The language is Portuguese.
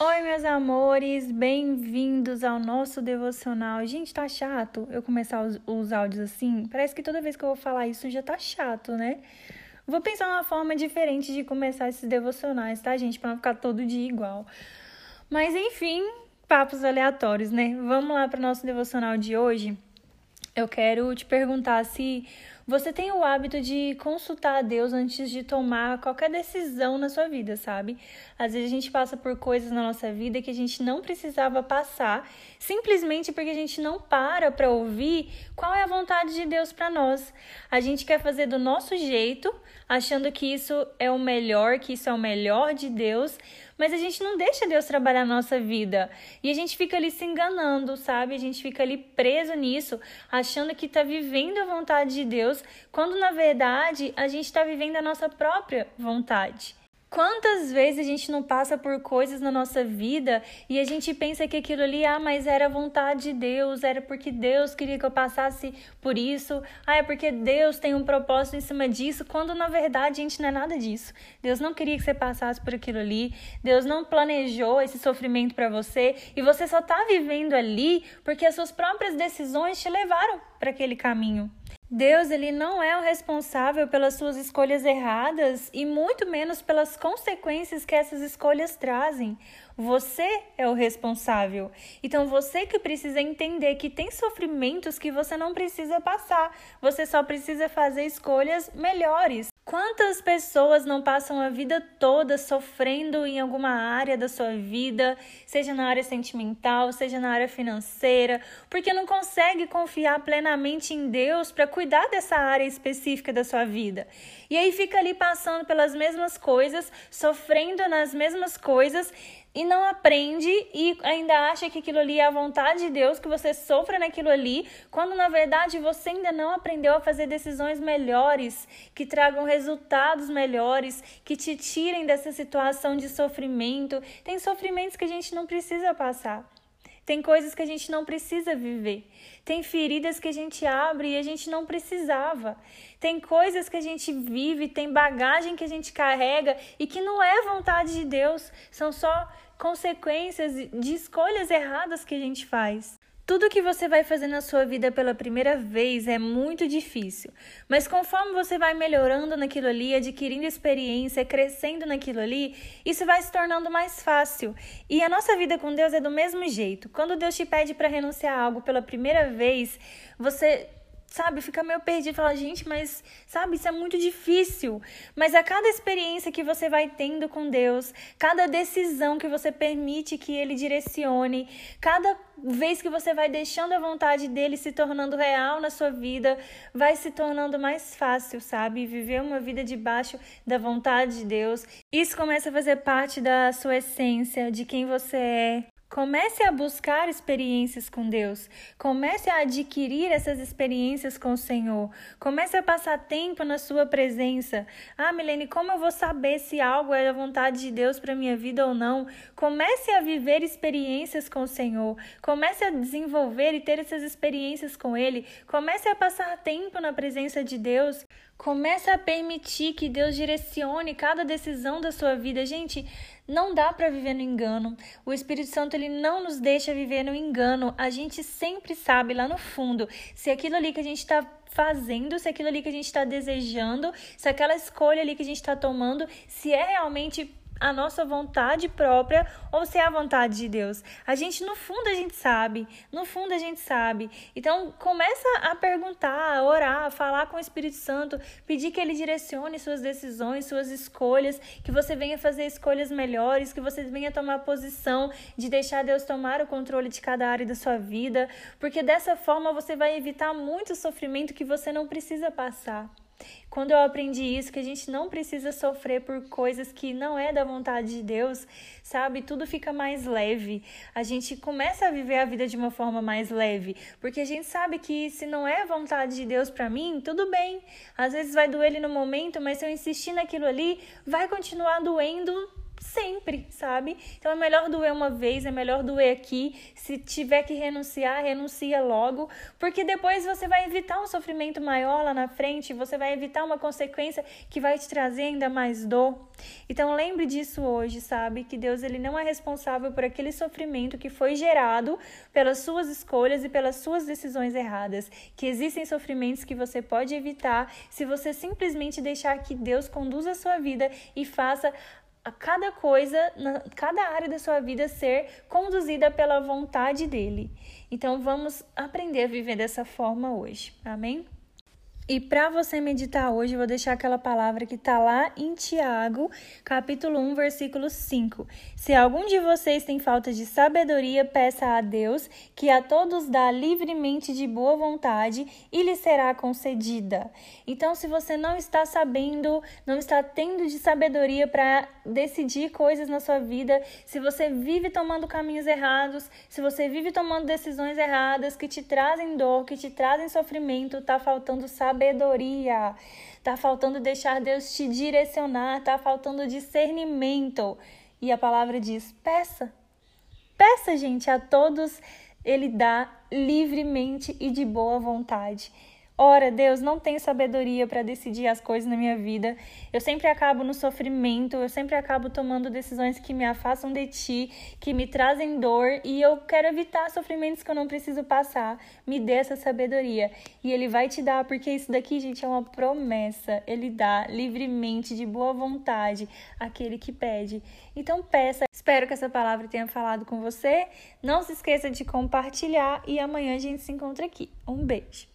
Oi, meus amores, bem-vindos ao nosso devocional. Gente, tá chato eu começar os, os, áudios assim? Parece que toda vez que eu vou falar isso já tá chato, né? Vou pensar uma forma diferente de começar esses devocionais, tá, gente? Pra não ficar todo dia igual. Mas enfim, papos aleatórios, né? Vamos lá para o nosso devocional de hoje. Eu quero te perguntar se você tem o hábito de consultar a Deus antes de tomar qualquer decisão na sua vida, sabe? Às vezes a gente passa por coisas na nossa vida que a gente não precisava passar, simplesmente porque a gente não para para ouvir qual é a vontade de Deus para nós. A gente quer fazer do nosso jeito, achando que isso é o melhor, que isso é o melhor de Deus, mas a gente não deixa Deus trabalhar na nossa vida. E a gente fica ali se enganando, sabe? A gente fica ali preso nisso, achando que está vivendo a vontade de Deus, quando na verdade a gente está vivendo a nossa própria vontade. Quantas vezes a gente não passa por coisas na nossa vida e a gente pensa que aquilo ali, ah, mas era vontade de Deus, era porque Deus queria que eu passasse por isso, ah, é porque Deus tem um propósito em cima disso, quando na verdade, a gente, não é nada disso. Deus não queria que você passasse por aquilo ali, Deus não planejou esse sofrimento para você e você só tá vivendo ali porque as suas próprias decisões te levaram para aquele caminho. Deus ele não é o responsável pelas suas escolhas erradas e muito menos pelas consequências que essas escolhas trazem. Você é o responsável. Então você que precisa entender que tem sofrimentos que você não precisa passar. Você só precisa fazer escolhas melhores. Quantas pessoas não passam a vida toda sofrendo em alguma área da sua vida, seja na área sentimental, seja na área financeira, porque não consegue confiar plenamente em Deus para cuidar dessa área específica da sua vida. E aí fica ali passando pelas mesmas coisas, sofrendo nas mesmas coisas, e não aprende e ainda acha que aquilo ali é a vontade de Deus, que você sofra naquilo ali, quando na verdade você ainda não aprendeu a fazer decisões melhores, que tragam resultados melhores, que te tirem dessa situação de sofrimento. Tem sofrimentos que a gente não precisa passar. Tem coisas que a gente não precisa viver. Tem feridas que a gente abre e a gente não precisava. Tem coisas que a gente vive, tem bagagem que a gente carrega e que não é vontade de Deus. São só consequências de escolhas erradas que a gente faz. Tudo que você vai fazer na sua vida pela primeira vez é muito difícil, mas conforme você vai melhorando naquilo ali, adquirindo experiência, crescendo naquilo ali, isso vai se tornando mais fácil. E a nossa vida com Deus é do mesmo jeito. Quando Deus te pede para renunciar a algo pela primeira vez, você sabe, fica meio perdido, fala, gente, mas sabe, isso é muito difícil. Mas a cada experiência que você vai tendo com Deus, cada decisão que você permite que ele direcione, cada vez que você vai deixando a vontade dele se tornando real na sua vida, vai se tornando mais fácil, sabe? Viver uma vida debaixo da vontade de Deus. Isso começa a fazer parte da sua essência, de quem você é. Comece a buscar experiências com Deus. Comece a adquirir essas experiências com o Senhor. Comece a passar tempo na sua presença. Ah, Milene, como eu vou saber se algo é a vontade de Deus para minha vida ou não? Comece a viver experiências com o Senhor. Comece a desenvolver e ter essas experiências com ele. Comece a passar tempo na presença de Deus. Comece a permitir que Deus direcione cada decisão da sua vida. Gente, não dá para viver no engano. O Espírito Santo ele não nos deixa viver no engano. A gente sempre sabe lá no fundo se aquilo ali que a gente está fazendo, se aquilo ali que a gente está desejando, se aquela escolha ali que a gente está tomando, se é realmente a nossa vontade própria ou se é a vontade de Deus. A gente, no fundo, a gente sabe. No fundo, a gente sabe. Então, começa a perguntar, a orar, a falar com o Espírito Santo, pedir que ele direcione suas decisões, suas escolhas, que você venha fazer escolhas melhores, que você venha tomar posição de deixar Deus tomar o controle de cada área da sua vida, porque dessa forma você vai evitar muito sofrimento que você não precisa passar. Quando eu aprendi isso, que a gente não precisa sofrer por coisas que não é da vontade de Deus, sabe? Tudo fica mais leve. A gente começa a viver a vida de uma forma mais leve, porque a gente sabe que se não é vontade de Deus para mim, tudo bem. Às vezes vai doer no momento, mas se eu insistir naquilo ali, vai continuar doendo sempre, sabe? Então é melhor doer uma vez, é melhor doer aqui. Se tiver que renunciar, renuncia logo, porque depois você vai evitar um sofrimento maior lá na frente, você vai evitar uma consequência que vai te trazer ainda mais dor. Então lembre disso hoje, sabe? Que Deus ele não é responsável por aquele sofrimento que foi gerado pelas suas escolhas e pelas suas decisões erradas. Que existem sofrimentos que você pode evitar se você simplesmente deixar que Deus conduza a sua vida e faça a cada coisa, na, cada área da sua vida ser conduzida pela vontade dele. Então vamos aprender a viver dessa forma hoje. Amém? E para você meditar hoje, eu vou deixar aquela palavra que está lá em Tiago, capítulo 1, versículo 5. Se algum de vocês tem falta de sabedoria, peça a Deus, que a todos dá livremente de boa vontade e lhe será concedida. Então, se você não está sabendo, não está tendo de sabedoria para decidir coisas na sua vida, se você vive tomando caminhos errados, se você vive tomando decisões erradas que te trazem dor, que te trazem sofrimento, está faltando sabedoria sabedoria. Tá faltando deixar Deus te direcionar, tá faltando discernimento. E a palavra diz: peça. Peça, gente, a todos ele dá livremente e de boa vontade. Ora, Deus, não tenho sabedoria para decidir as coisas na minha vida. Eu sempre acabo no sofrimento, eu sempre acabo tomando decisões que me afastam de ti, que me trazem dor, e eu quero evitar sofrimentos que eu não preciso passar. Me dê essa sabedoria. E Ele vai te dar, porque isso daqui, gente, é uma promessa. Ele dá livremente, de boa vontade, aquele que pede. Então, peça. Espero que essa palavra tenha falado com você. Não se esqueça de compartilhar e amanhã a gente se encontra aqui. Um beijo.